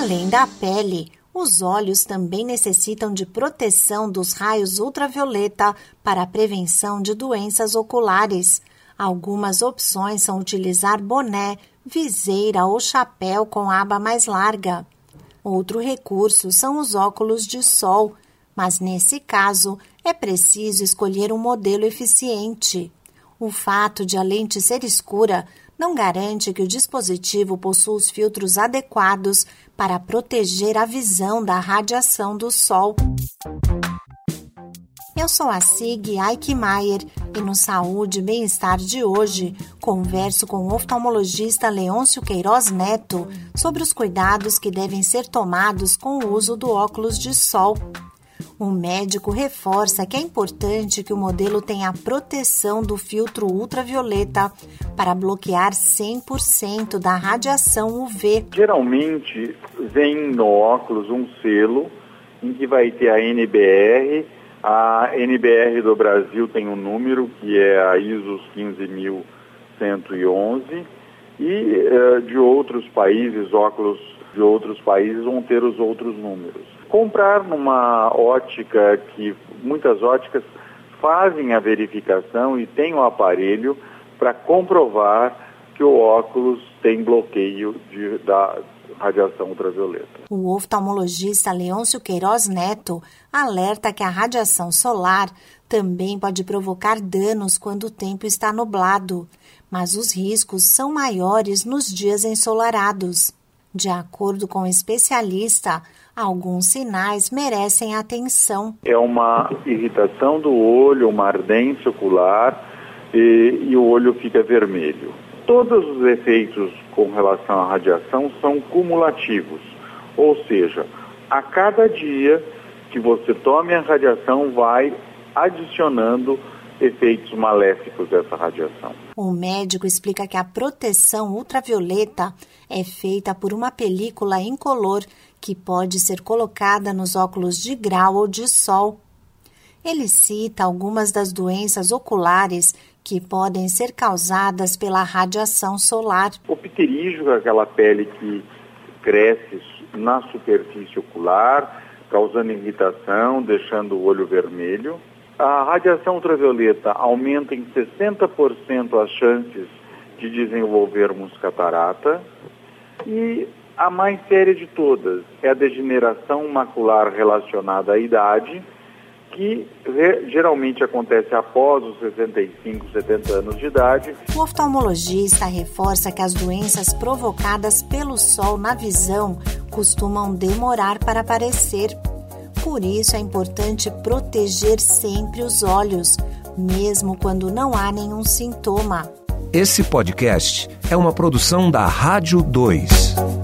Além da pele, os olhos também necessitam de proteção dos raios ultravioleta para a prevenção de doenças oculares. Algumas opções são utilizar boné, viseira ou chapéu com aba mais larga. Outro recurso são os óculos de sol, mas nesse caso é preciso escolher um modelo eficiente. O fato de a lente ser escura não garante que o dispositivo possua os filtros adequados para proteger a visão da radiação do sol. Eu sou a Sig Eichmeier e no Saúde e Bem-Estar de hoje converso com o oftalmologista Leôncio Queiroz Neto sobre os cuidados que devem ser tomados com o uso do óculos de sol. O médico reforça que é importante que o modelo tenha a proteção do filtro ultravioleta para bloquear 100% da radiação UV. Geralmente vem no óculos um selo em que vai ter a NBR. A NBR do Brasil tem um número que é a ISO 15111 e uh, de outros países, óculos de outros países vão ter os outros números. Comprar numa ótica que muitas óticas fazem a verificação e tem o aparelho para comprovar que o óculos tem bloqueio de, da radiação ultravioleta. O oftalmologista Leôncio Queiroz Neto alerta que a radiação solar também pode provocar danos quando o tempo está nublado, mas os riscos são maiores nos dias ensolarados. De acordo com o especialista, alguns sinais merecem atenção. É uma irritação do olho, uma ardência ocular e, e o olho fica vermelho. Todos os efeitos com relação à radiação são cumulativos, ou seja, a cada dia que você tome a radiação vai adicionando efeitos maléficos dessa radiação. O médico explica que a proteção ultravioleta é feita por uma película incolor que pode ser colocada nos óculos de grau ou de sol. Ele cita algumas das doenças oculares que podem ser causadas pela radiação solar. O pterígio, aquela pele que cresce na superfície ocular, causando irritação, deixando o olho vermelho. A radiação ultravioleta aumenta em 60% as chances de desenvolvermos catarata. E a mais séria de todas é a degeneração macular relacionada à idade, que geralmente acontece após os 65, 70 anos de idade. O oftalmologista reforça que as doenças provocadas pelo sol na visão costumam demorar para aparecer por isso é importante proteger sempre os olhos, mesmo quando não há nenhum sintoma. Esse podcast é uma produção da Rádio 2.